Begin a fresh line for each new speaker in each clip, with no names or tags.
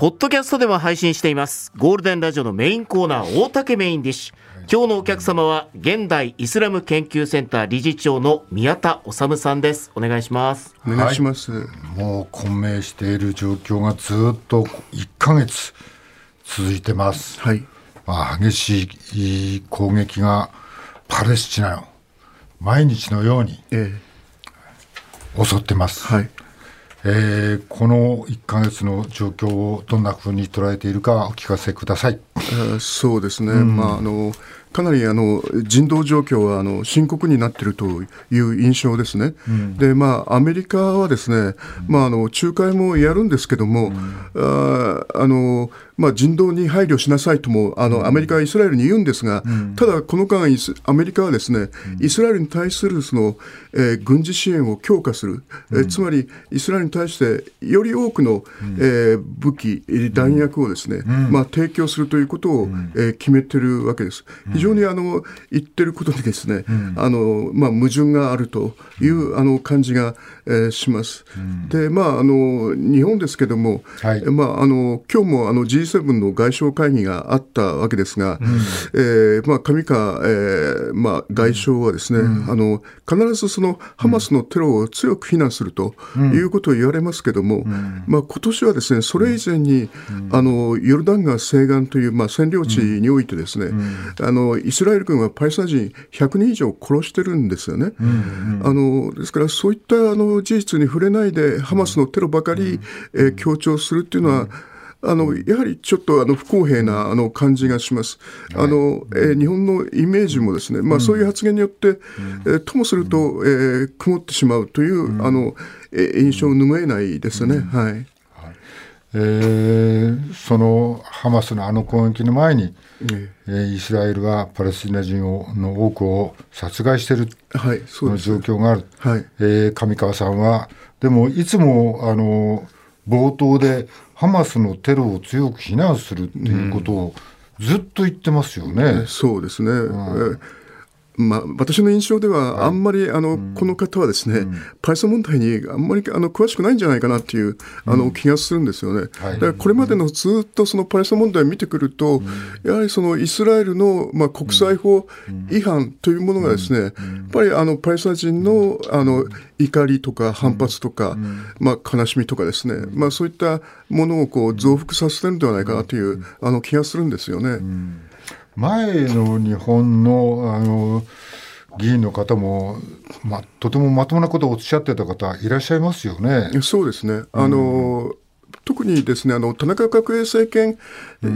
ポッドキャストでも配信しています。ゴールデンラジオのメインコーナー大竹メインディッシュ。今日のお客様は現代イスラム研究センター理事長の宮田治さんです。お願いします。
お願いします、はい、
もう混迷している状況がずっと1ヶ月続いてます。はい。まあ激しい攻撃がパレスチナを毎日のように襲ってます、はいえー、この1か月の状況をどんなふうに捉えているかお聞かせください。
そうですね、うん、まあ、あのかなりあの人道状況はあの深刻になっているという印象ですね、うん、でまあ、アメリカはですね、まあ、あの仲介もやるんですけども、うん、ああのまあ、人道に配慮しなさいともあの、アメリカはイスラエルに言うんですが、ただ、この間アメリカはですね、イスラエルに対するその、えー、軍事支援を強化する、えー、つまりイスラエルに対してより多くの、えー、武器、弾薬をですね、まあ、提供するということを、えー、決めてるわけです。非常にあの言ってることにですね、あのまあ、矛盾があるというあの感じが、えー、します。で、まあ、あの日本ですけども、はい、まあ、あの今日もあの G7 G7 の外相会議があったわけですが、うん、えー、まあ、上川、えーまあ、外相はですね、うん、あの必ずそのハマスのテロを強く非難するということを言われますけども、うん、まあ、今年はですねそれ以前に、あのヨルダン川西岸という、まあ、占領地においてですね、あのイスラエル軍はパレスチナ人100人以上殺してるんですよね。あのですからそういったあの事実に触れないでハマスのテロばかり、えー、強調するっていうのは、あのやはりちょっとあの不公平なあの感じがします。あのえー、日本のイメージもですね、まあ、そういう発言によって、えー、ともすると、えー、曇ってしまうという、あのえ印象を拭えないですね。はい。
えー、そのハマスのあの攻撃の前に、えー、イスラエルがパレスチナ人をの多くを殺害している、はい、その状況がある、はい。えー、上川さんはでもいつもあの冒頭でハマスのテロを強く非難するっていうことをずっと言ってますよね。
うん、そうですね、うんまあ、私の印象では、あんまり、あの、この方はですね、パレス問題にあんまりあの詳しくないんじゃないかなっていうあの気がするんですよね。だからこれまでのずっとそのパレス問題を見てくると、やはりそのイスラエルの、まあ、国際法違反というものがですね、やっぱりあのパレスチナ人のあの怒りとか反発とか、まあ、悲しみとかですね、まあ、そういったものをこう増幅させてるんではないかなというあの気がするんですよね。
前の日本のあの議員の方も、まあ、とてもまともなことをおっしゃってた方いらっしゃいますよね。
そうですねあの、うん特にですねあの田中角栄政権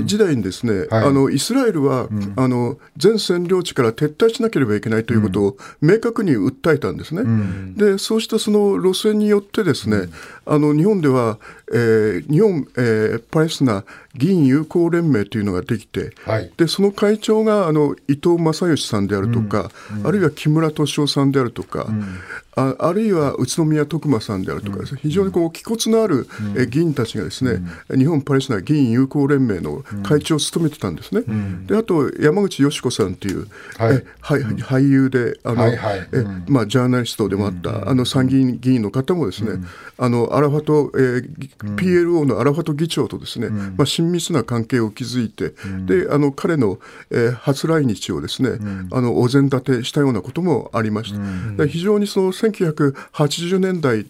時代にですね、うんはい、あのイスラエルは、うん、あの全占領地から撤退しなければいけないということを明確に訴えたんですね。うん、でそうしたその路線によってですね、あの日本では、えー、日本、えー、パレスチナ議員友好連盟というのができて、はい、でその会長があの伊藤正義さんであるとか、あるいは木村敏夫さんであるとか、ああるいは宇都宮徳馬さんであるとかね、非常にこう気骨のある、え議員たちがですね、日本パレスチナ議員友好連盟の会長を務めてたんですね。であと山口よし子さんという、はい、え俳優であの、えまあ、ジャーナリストでもあった、あの参議院議員の方もですね、あのアラファト、えー、PLO のアラファト議長とですね、まあ、親密な関係を築いて、であの彼の、えー、初来日をですね、あのお膳立てしたようなこともありました。非常にその1980年代、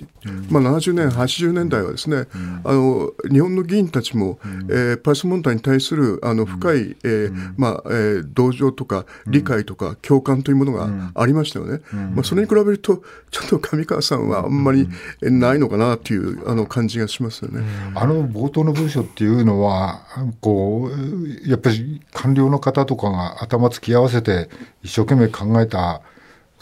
まあ、70年、80年代はですね、あの日本の議員たちも、えー、パレス問題に対するあの深い、えーまあえー、同情とか理解とか共感というものがありましたよね。まあ、それに比べると、ちょっと上川さんはあんまりないのかなというあの感じがしますよね。
あの冒頭の文書っていうのは、こうやっぱり官僚の方とかが頭突き合わせて一生懸命考えた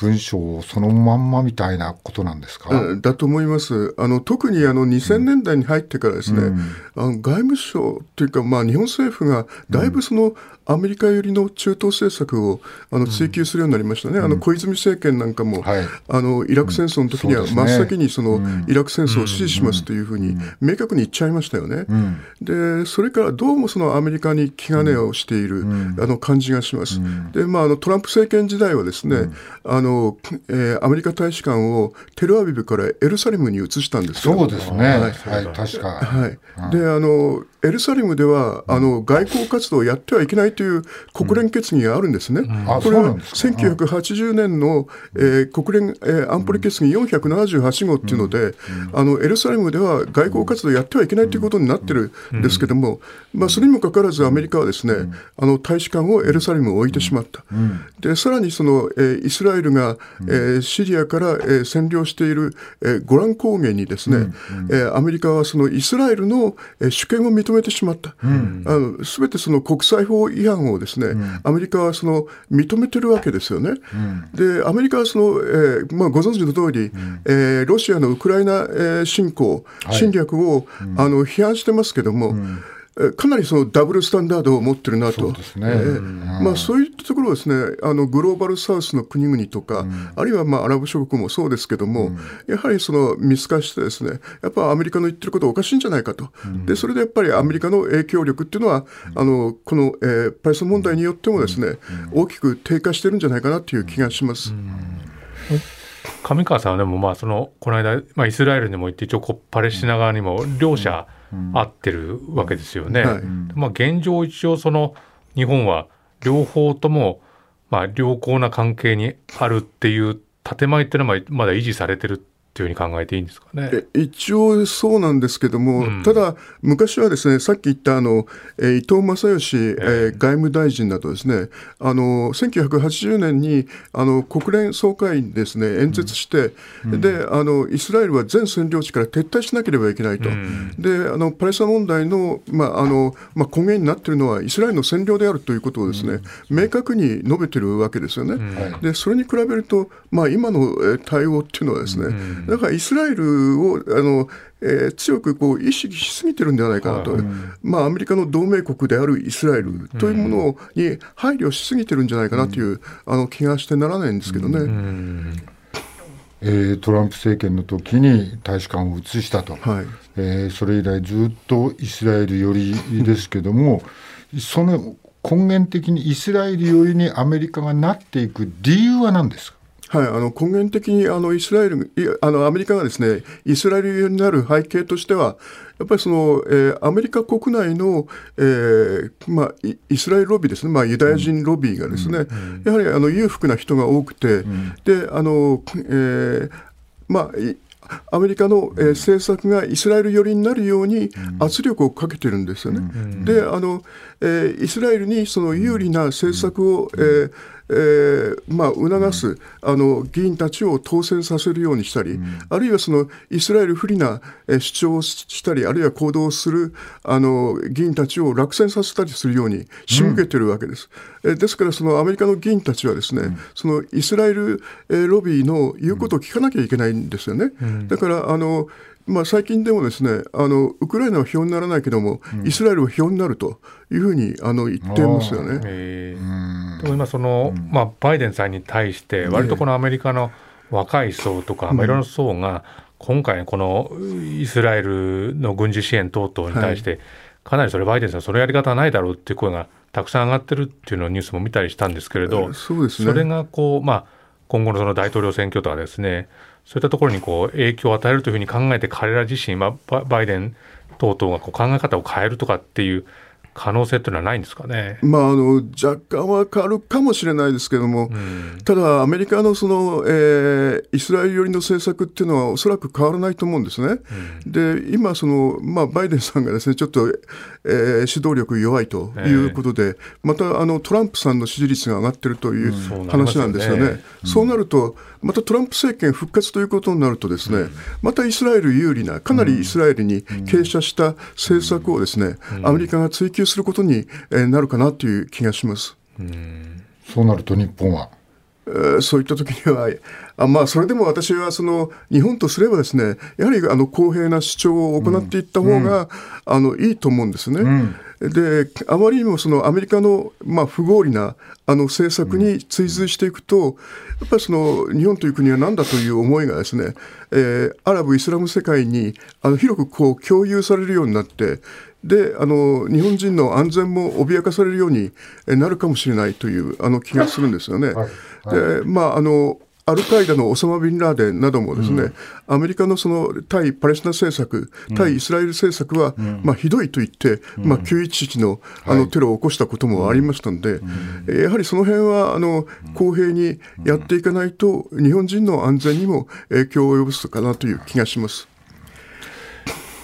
文章そのまんまみたいなことなんですか？
だと思います。あの特にあの2000年代に入ってからですね、うん、あの外務省というか、まあ、日本政府がだいぶそのアメリカ寄りの中東政策をあの追求するようになりましたね、うん、あの小泉政権なんかも、はい、あのイラク戦争の時には真っ先にそのイラク戦争を支持しますというふうに明確に言っちゃいましたよね。でそれからどうもそのアメリカに気兼ねをしている、あの感じがします。でまあ、あのトランプ政権時代はですね、あのえー、アメリカ大使館をテルアビブからエルサレムに移したんです
そうですね、はい、はい、確か。
はい、であのエルサレムではあの外交活動をやってはいけないという国連決議があるんですね。うん、これは1980年の、えー、国連、えー、安保理決議478号っていうので、あのエルサレムでは外交活動をやってはいけないということになってるんですけども、まあ、それにもかかわらずアメリカはですね、あの大使館をエルサレムに置いてしまった。でさらにその、えー、イスラエルが、えー、シリアから、えー、占領している、えー、ゴラン高原にですね、えー、アメリカはそのイスラエルの、えー、主権を認めてしまった。すべ、てその国際法違反をですね、うん、アメリカはその認めてるわけですよね。うん、で、アメリカはその、えーまあ、ご存知の通り、うん、えー、ロシアのウクライナ、えー、侵攻、侵略を、あの批判してますけども、かなりそのダブルスタンダードを持ってるなと、そうですね、えーまあ、そういったところですね、あのグローバルサウスの国々とか、うん、あるいはまあアラブ諸国もそうですけども、うん、やはりその見透かして、ですねやっぱアメリカの言ってることはおかしいんじゃないかと、うん、でそれでやっぱりアメリカの影響力っていうのは、あのこの、えー、パレスチナ問題によってもですね、大きく低下してるんじゃないかなという気がします。
上川さんはでもまあそのこの間、まあ、イスラエルにも行って一応パレスチナ側にも両者、合ってるわけですよね。はい、まあ、現状一応その日本は両方ともまあ良好な関係にあるっていう建前っていうのはまだ維持されてるというふうに考えていいんですかね。
一応そうなんですけども、うん、ただ、昔はですねさっき言ったあの、えー、伊藤正義、えー、外務大臣などですねあの1980年にあの国連総会にですね演説して、うん、であのイスラエルは全占領地から撤退しなければいけないと、うん、であのパレスチナ問題の,、まああのまあ、根源になっているのはイスラエルの占領であるということをですね、明確に述べてるわけですよね。でそれに比べると、まあ、今の対応っていうのはですね、だからイスラエルをあの、えー、強くこう意識しすぎてるんではないかなと、はい、まあ、アメリカの同盟国であるイスラエルというものに配慮しすぎてるんじゃないかなという、あの気がしてならないんですけどね。
えー、トランプ政権の時に大使館を移したと、はい、えー、それ以来ずっとイスラエル寄りですけども、その根源的にイスラエル寄りにアメリカがなっていく理由は何ですか？
はい、あの根源的にあのイスラエルあのアメリカがですねイスラエルになる背景としてはやっぱりその、えー、アメリカ国内の、えーまあ、イスラエルロビーですね、まあ、ユダヤ人ロビーがですね、うん、やはりあの裕福な人が多くて、うん、であの、えーまあ、アメリカの、えー、政策がイスラエル寄りになるように圧力をかけてるんですよね。うん、であの、えー、イスラエルにその有利な政策を、えーえーまあ、促すあの議員たちを当選させるようにしたり、うん、あるいはそのイスラエル不利な主張をしたり、あるいは行動するあの議員たちを落選させたりするように仕向けてるわけです。うん、えですから、そのアメリカの議員たちはですね、うん、そのイスラエルロビーの言うことを聞かなきゃいけないんですよね。だからあのまあ、最近でもですねあのウクライナは票にならないけども、うん、イスラエルは票になるというふうにあの言ってますよね。で
も今その、まあ、バイデンさんに対して割とこのアメリカの若い層とか、まあ、いろんな層が今回このイスラエルの軍事支援等々に対して、かなりそれバイデンさんそのやり方はないだろうっていう声がたくさん上がってるっていうのをニュースも見たりしたんですけれど、
そうです
ね、それがこう、まあ、今後のその大統領選挙とかですねそういったところにこう影響を与えるというふうに考えて彼ら自身、は、バイデン等々がこう考え方を変えるとかっていう可能性というのはないんですかね、
まあ、あの若干は変わるかもしれないですけれども、うん、ただ、アメリカのその、えー、イスラエル寄りの政策っていうのは、おそらく変わらないと思うんですね。うん、で今その、まあ、バイデンさんがですねちょっと、えー、指導力弱いということで、えー、またあのトランプさんの支持率が上がってるという話なんですよね。うん、そうなるとまたトランプ政権復活ということになるとですね、またイスラエル有利な、かなりイスラエルに傾斜した政策をですね、アメリカが追求することになるかなという気がします。
そうなると日本は
そういった時には、あまあ、それでも私はその日本とすればですね、やはりあの公平な主張を行っていった方が、うん、あのいいと思うんですね。うん。であまりにもそのアメリカの、まあ、不合理なあの政策に追随していくと、やっぱりその日本という国は何だという思いがですね、えー、アラブ・イスラム世界にあの広くこう共有されるようになって、であの日本人の安全も脅かされるようになるかもしれないというあの気がするんですよね。はい。はい、でまああのアルカイダのオサマ・ビンラーデンなどもですね、うん、アメリカのその対パレスチナ政策、対イスラエル政策は、うん、まあ、ひどいと言って、うん、まあ、911のあのテロを起こしたこともありましたので、はい、やはりその辺はあの公平にやっていかないと、日本人の安全にも影響を及ぼすかなという気がします。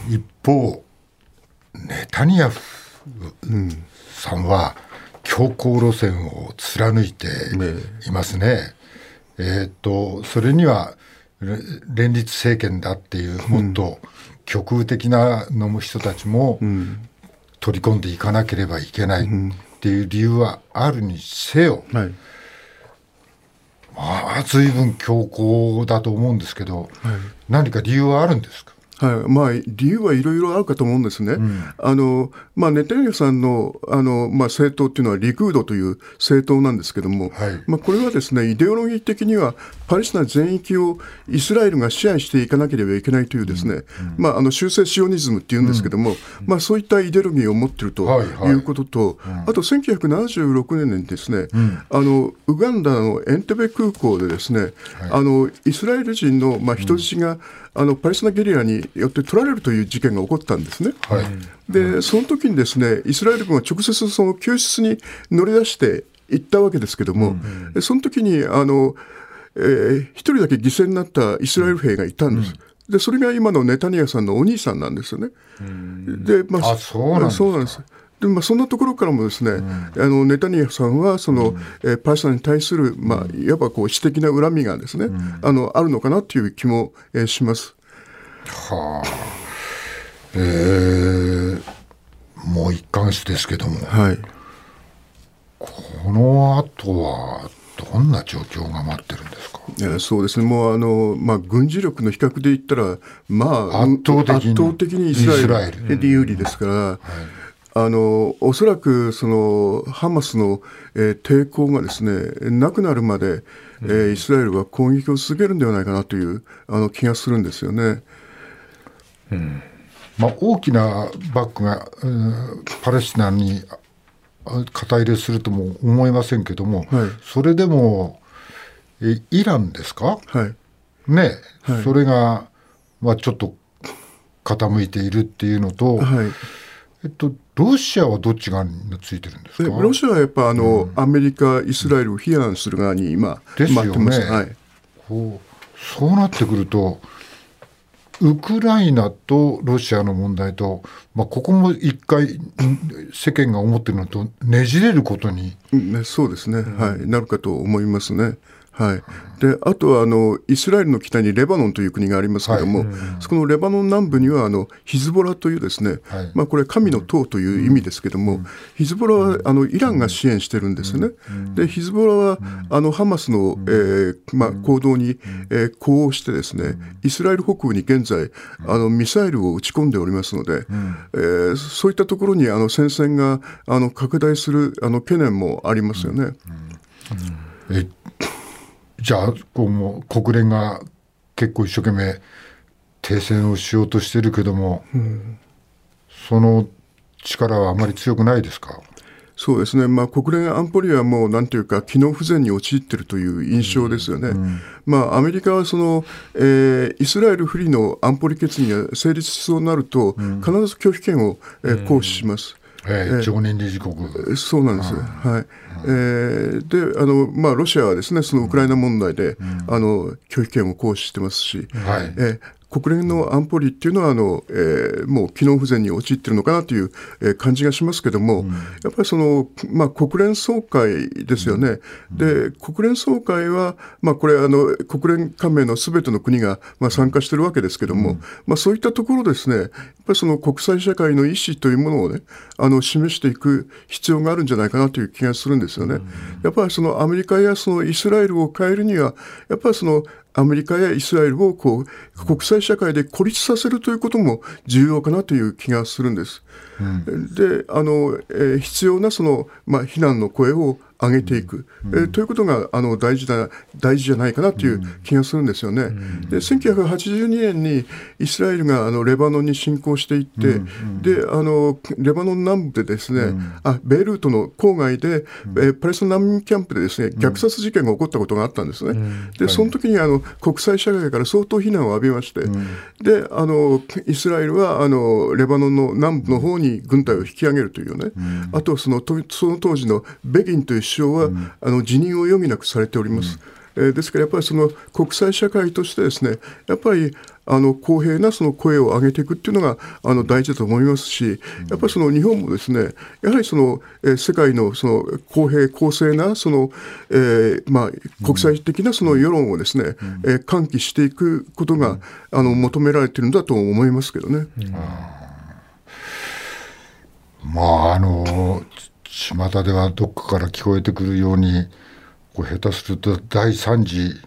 一方、ネタニヤフさんは、強硬路線を貫いていますね。えー、っとそれには連立政権だっていうもっと極右的なの人たちも取り込んでいかなければいけないっていう理由はあるにせよ、はい、まあ随分強硬だと思うんですけど、はい、何か理由はあるんですか？
はい。まあ、理由はいろいろあるかと思うんですね。うん、あのまあ、ネタニヤさんのあの、まあ、政党っていうのはリクードという政党なんですけども、はい、まあ、これはですねイデオロギー的にはパレスチナ全域をイスラエルが支配していかなければいけないというですね、うん、まあ、あの修正シオニズムっていうんですけども、うん、まあ、そういったイデオロギーを持っているということと、はいはい、あと1976年にですね、あのウガンダのエンテベ空港でですね、あのイスラエル人の、まあ、人質が、あのパレスチナゲリラによって取られるという事件が起こったんですね。はい、で、その時にですね、イスラエル軍は直接その救出に乗り出していったわけですけども、うん、その時にあの、えー、一人だけ犠牲になったイスラエル兵がいたんです。うん、で、それが今のネタニヤさんのお兄さんなんですよね。
で、まあ、あそうなんです
でまあ、そんなところからもですね、うん、あのネタニヤフさんはその、うん、えー、パレスチナに対する、まあ、いわばこう私的な恨みがですね、うん、あのあるのかなという気も、えー、します。はあ、
えー、もう一貫してですけども、はい、この後はどんな状況が待ってるんですか？
いやそうですね、もうあの、まあ、軍事力の比較で言ったら、まあ、圧倒的に的にイスラエル。で有利ですから。はい。あのおそらくそのハマスの、えー、抵抗がですねなくなるまで、えー、イスラエルは攻撃を続けるんではないかなというあの気がするんですよね。
うん。まあ、大きなバックが、うん、パレスチナに肩入れするとも思いませんけども、はい、それでもえイランですか、はい、ね、はい、それが、まあ、ちょっと傾いているっていうのと、はい。えっと、ロシアはどっち側についてるんですか？
ロシアはやっぱあの、うん、アメリカ、イスラエルを批判する側に今、ですよね、はい、
こうそうなってくると、ウクライナとロシアの問題と、まあ、ここも一回、世間が思ってるのとねじれることに、
ね、そうですね、はい、なるかと思いますね。はい、であとはあのイスラエルの北にレバノンという国がありますけれども、はい、そこのレバノン南部にはあのヒズボラというですね、はい、まあ、これ神の塔という意味ですけれども、うん、ヒズボラはあのイランが支援してるんですね。うん、でヒズボラはあのハマスの、えーまあ、行動に、えー、呼応してですねイスラエル北部に現在あのミサイルを撃ち込んでおりますので、えー、そういったところにあの戦線があの拡大するあの懸念もありますよね。
えじゃあこうも国連が結構一生懸命停戦をしようとしてるけども、うん、その力はあまり強くないですか？
そうですね、まあ、国連安保理はもうなんていうか、機能不全に陥っているという印象ですよね。うんうん、まあ、アメリカはその、えー、イスラエル不利の安保理決議が成立しそうになると、必ず拒否権を、えー、行使します。
えー、常任理事国
そうなんです、はい。えー、であの、まあ、ロシアはですねそのウクライナ問題で、うん、あの拒否権を行使してますし、はい。えー、国連の安保理っていうのはあの、えー、もう機能不全に陥っているのかなという、えー、感じがしますけども、うん、やっぱりその、まあ、国連総会ですよね、うん、で国連総会は、まあ、これあの、国連加盟のすべての国が、まあ、参加しているわけですけども、うん、まあ、そういったところですね、やっぱりその国際社会の意思というものをね、あの示していく必要があるんじゃないかなという気がするんですよね。やっぱりそのアメリカやそのイスラエルを変えるには、やっぱりそのアメリカやイスラエルをこう国際社会で孤立させるということも重要かなという気がするんです。うん、であの、えー、必要なその、まあ、非難の声を上げていく、うん、えー、ということがあの大事だ大事じゃないかなという気がするんですよね。うん、で1982年にイスラエルがあのレバノンに侵攻していって、うん、であのレバノン南部でですね、あベイルートの郊外で、えー、パレスチナ難民キャンプでですね虐殺事件が起こったことがあったんですね。でその時にあの国際社会から相当非難を浴びまして、であのイスラエルはあのレバノンの南部の方に軍隊を引き上げるというね、あとそのその当時のベギンという首相は、うん、あの辞任を余儀なくされております。うん、えー、ですからやっぱりその国際社会としてですねやっぱりあの公平なその声を上げていくっていうのがあの大事だと思いますし、やっぱりその日本もですね、やはりその、えー、世界のその公平、公正なその、えー、まあ、国際的なその世論をですね、えー、喚起していくことがあの求められているんだと思いますけどね。
まああの巷ではどっかから聞こえてくるようにこう下手すると第3次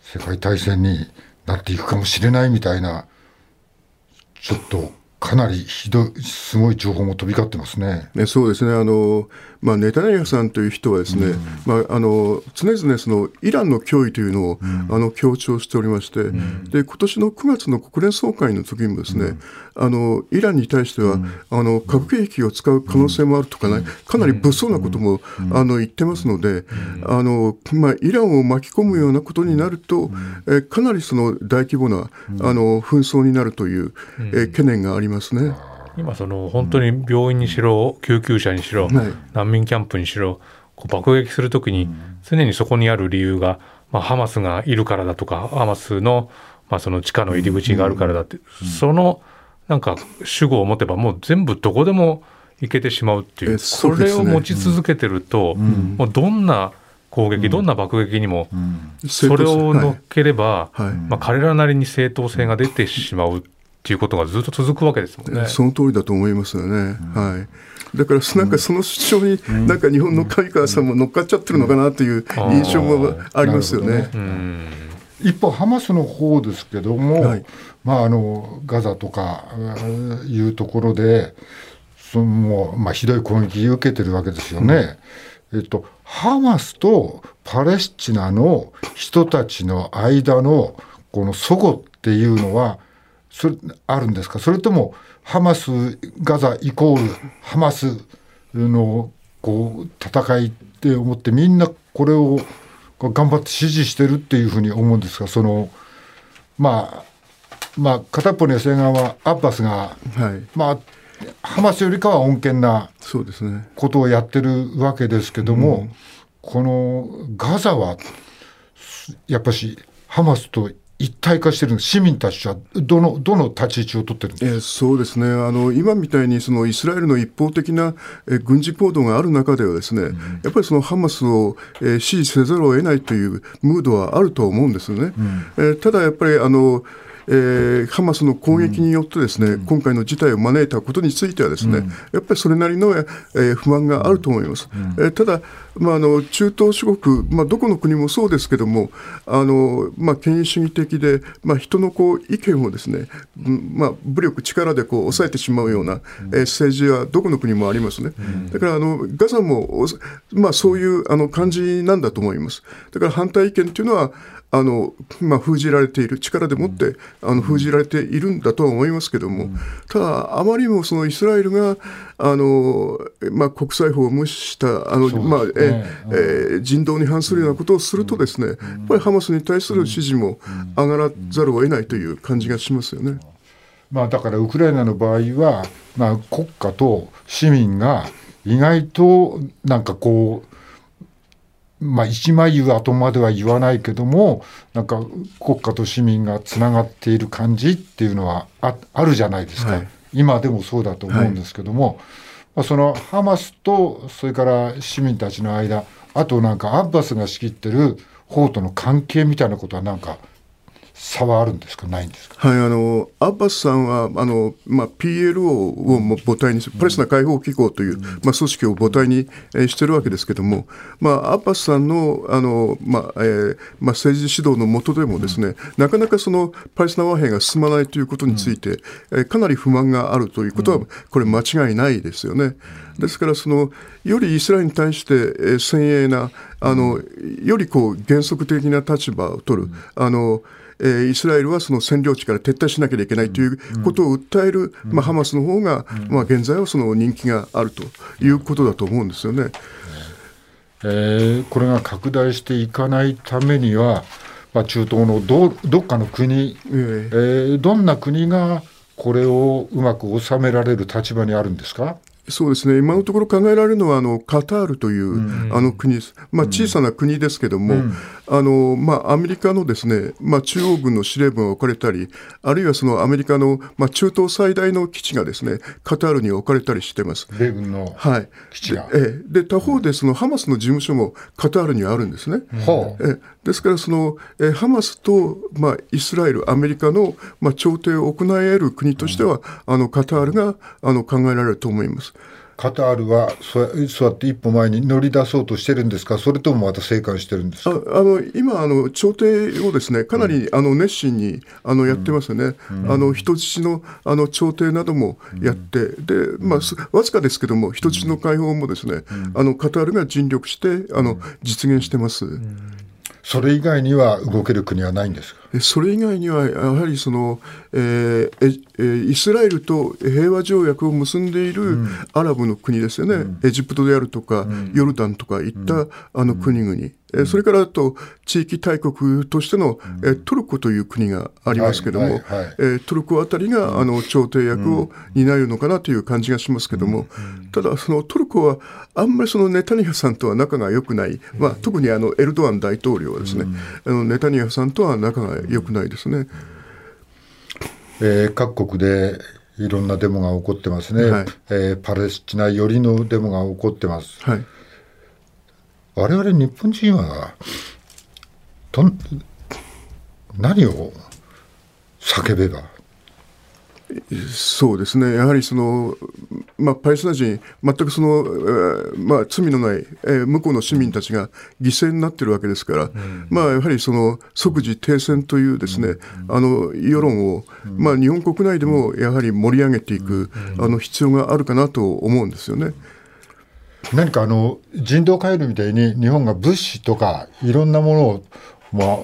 世界大戦になっていくかもしれないみたいなちょっとかなりひどい、すごい情報も飛び交ってますね。
ねそうですね。あの、まあ、ネタニヤフさんという人はですね、うん、まあ、あの常々そのイランの脅威というのを、うん、あの強調しておりまして、うん、で今年の9月の国連総会の時にもですね、あのイランに対しては、あの核兵器を使う可能性もあるとかね、かなり物騒なことも、あの言ってますので、あのまあ、イランを巻き込むようなことになると、えかなりその大規模なあの紛争になるという、え懸念がありますね。
今その本当に病院にしろ救急車にしろ、難民キャンプにしろこう爆撃するときに常にそこにある理由が、まあ、ハマスがいるからだとかハマスの,、まあその地下の入り口があるからだって、そのなんか主語を持てばもう全部どこでも行けてしまうっていう、これを持ち続けてると、もうどんな攻撃、どんな爆撃にも、それを乗っければ、まあ、彼らなりに正当性が出てしまうっていうことがずっと続くわけですもんね。
その通りだと思いますよね。はいだからなんかその主張になんか日本の上川さんも乗っかっちゃってるのかなという印象もありますよね。
一方、ハマスの方ですけども、はい、まあ、あのガザとかいうところで、そのまあ、ひどい攻撃を受けてるわけですよね。うん、えっと、ハマスとパレスチナの人たちの間のこの齟齬っていうのは、それあるんですか？それともハマスガザイコールハマスのこう戦いって思ってみんなこれを頑張って支持してるっていうふうに思うんですがそのまあまあ片っぽの野生側はアッバスが、はい、まあハマスよりかは穏健なことをやってるわけですけども、ねうん、このガザはやっぱしハマスと一体化してる市民たちはどのどの立ち位置を取ってるんですか、えー、
そうですね。あの今みたいにそのイスラエルの一方的な、え軍事行動がある中ではですね、うん、やっぱりそのハマスを、えー、支持せざるを得ないというムードはあると思うんですね。うん、えー、ただやっぱりあのえー、ハマスの攻撃によってですね、うん、今回の事態を招いたことについてはですね、うん、やっぱりそれなりの、えー、不満があると思います。うん、えー、ただ、まあ、あの中東諸国、まあ、どこの国もそうですけども、あのまあ、権威主義的で、まあ、人のこう意見をですね、まあ、武力、力でこう抑えてしまうような、えー、政治はどこの国もありますね。だからあのガザも、まあ、そういうあの感じなんだと思います。だから反対意見というのは、あの、まあ、封じられている、力でもって、あの封じられているんだとは思いますけども、ただ、あまりにもそのイスラエルが、あのまあ、国際法を無視した、あの、ね、まあええ人道に反するようなことをするとですね、やっぱりハマスに対する支持も上がらざるを得ないという感じがしますよね。
まあ、だからウクライナの場合は、まあ、国家と市民が意外となんかこうまあ、一枚岩とまでは言わないけどもなんか国家と市民がつながっている感じっていうのはああるじゃないですか、はい、今でもそうだと思うんですけども、はい、まあ、そのハマスとそれから市民たちの間あとなんかアッバスが仕切ってる法との関係みたいなことはなんか差はあるんですか、ないんです
か、はい、あのアッバスさんはあの、まあ、PLO を母体にする、パレスチナ解放機構という、まあ、組織を母体に、えー、してるわけですけれども、まあ、アッバスさんのあの、まあえーまあ、政治指導の下でもですね、なかなかそのパレスチナ和平が進まないということについて、えー、かなり不満があるということは、これ、間違いないですよね。ですからその、よりイスラエルに対して、えー、先鋭なあの、よりこう原則的な立場を取る。あのえー、イスラエルはその占領地から撤退しなければいけないということを訴える、まあ、ハマスの方が、まあ、現在はその人気があるということだと思うんですよね。
えー、これが拡大していかないためには、まあ、中東のどどっかの国、えー、えー、どんな国がこれをうまく収められる立場にあるんですか？
そうですね、今のところ考えられるのは、あのカタールという、うん、あの国まあ、小さな国ですけども、うん、あのまあ、アメリカのですね、まあ、中央軍の司令部が置かれたり、あるいはそのアメリカの、まあ、中東最大の基地がですねカタールに置かれたりしてます。
米軍の基地が、は
い、でで他方で、そのハマスの事務所もカタールにあるんですね。う。ん、え。ですからその、えハマスと、まあ、イスラエル、アメリカの、まあ、調停を行え得る国としては、あのカタールがあの考えられると思います。
カタールはそうやって一歩前に乗り出そうとしてるんですか、それともまた静観してるんですか？
あの今あの、調停をですねかなり、うん、あの熱心にあのやってますよね、うん、あの人質のあの調停などもやって、うん、でまあ、わずかですけども、人質の解放もですね、あのカタールが尽力してあの実現してます。
それ以外には動ける国はないんですか？
それ以外にはやはりその、えー、イスラエルと平和条約を結んでいるアラブの国ですよね、うん、エジプトであるとか、うん、ヨルダンとかいった、あの国々、うん、それからあと地域大国としての、うん、トルコという国がありますけども、はいはいはい、えトルコあたりが、あの調停役を担うのかなという感じがしますけども、ただ、そのトルコはあんまりそのネタニヤフさんとは仲が良くない、まあ、特にあのエルドアン大統領はですね、あのネタニヤフさんとは仲が良くないですね。
えー、各国でいろんなデモが起こってますね、はい、えー、パレスチナ寄りのデモが起こってます。はい、我々日本人はと何を叫べば
そうですね、やはりその、まあ、パレスチナ人、全くその、えー、まあ、罪のない、えー、向こうの市民たちが犠牲になっているわけですから、うん、まあ、やはりその即時停戦というですね、うん、あの世論を、まあ、日本国内でもやはり盛り上げていく、あの必要があるかなと思うんですよね。
何かあの人道回廊みたいに日本が物資とかいろんなものを、まあ、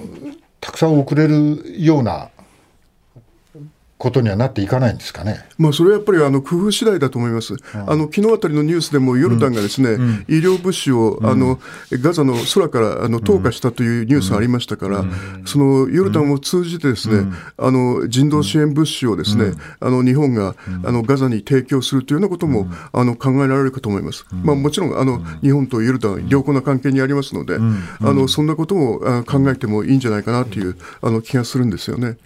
たくさん送れるようなことにはなっていかないんですかね。
まあ、それはやっぱりあの工夫次第だと思います。うん、あの昨日あたりのニュースでもヨルダンがですね、うん、医療物資を、あのガザの空からあの投下したというニュースありましたから、そのヨルダンを通じてですね、あの人道支援物資をですね、あの日本があのガザに提供するというようなことも、あの考えられるかと思います。まあ、もちろんあの日本とヨルダン良好な関係にありますので、あのそんなことも考えてもいいんじゃないかなというあの気がするんですよね。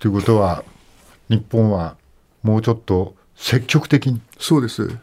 ということは日本はもうちょっと積極的に。
そうです。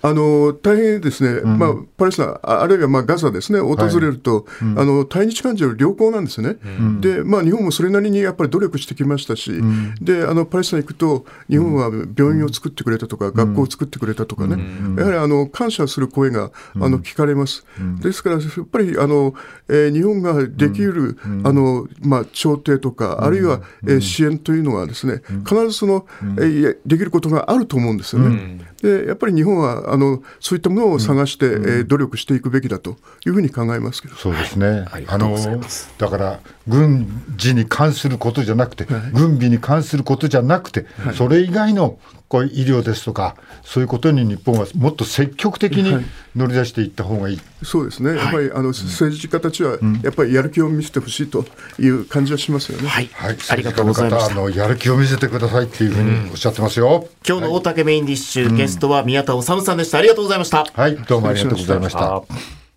あの大変ですね、うん、まあ、パレスチナ、あるいはまあガザですね、訪れると、はいうん、あの対日感情良好なんですね、うん、でまあ、日本もそれなりにやっぱり努力してきましたし、であのパレスチナ行くと、日本は病院を作ってくれたとか、学校を作ってくれたとかね、やはりあの感謝する声があの聞かれます。ですから、やっぱりあの、えー、日本ができる、あのまあ、調停とか、あるいは、えー、支援というのはですね、必ずその、えー、できることがあると思うんですよね。でやっぱり日本はあのそういったものを探して、うん、えー、努力していくべきだというふうに考えますけど。
そうですね、はい、あのだから軍事に関することじゃなくて、はい、軍備に関することじゃなくて、はい、それ以外のこう医療ですとか、そういうことに日本はもっと積極的に乗り出していった方がいい、はい、
そうですね、やっぱりあの政治家たちは、やっぱりやる気を見せてほしいという感じはしますよね。
はい、はい、ありがとうございます。
のやる気を見せてくださいっていうふうにおっしゃってますよ。うん、
今日の大竹メインディッシュ、ゲストは宮田治さんでした。ありがとうございました。
はい、どうもありがとうございました。